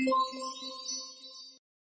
Música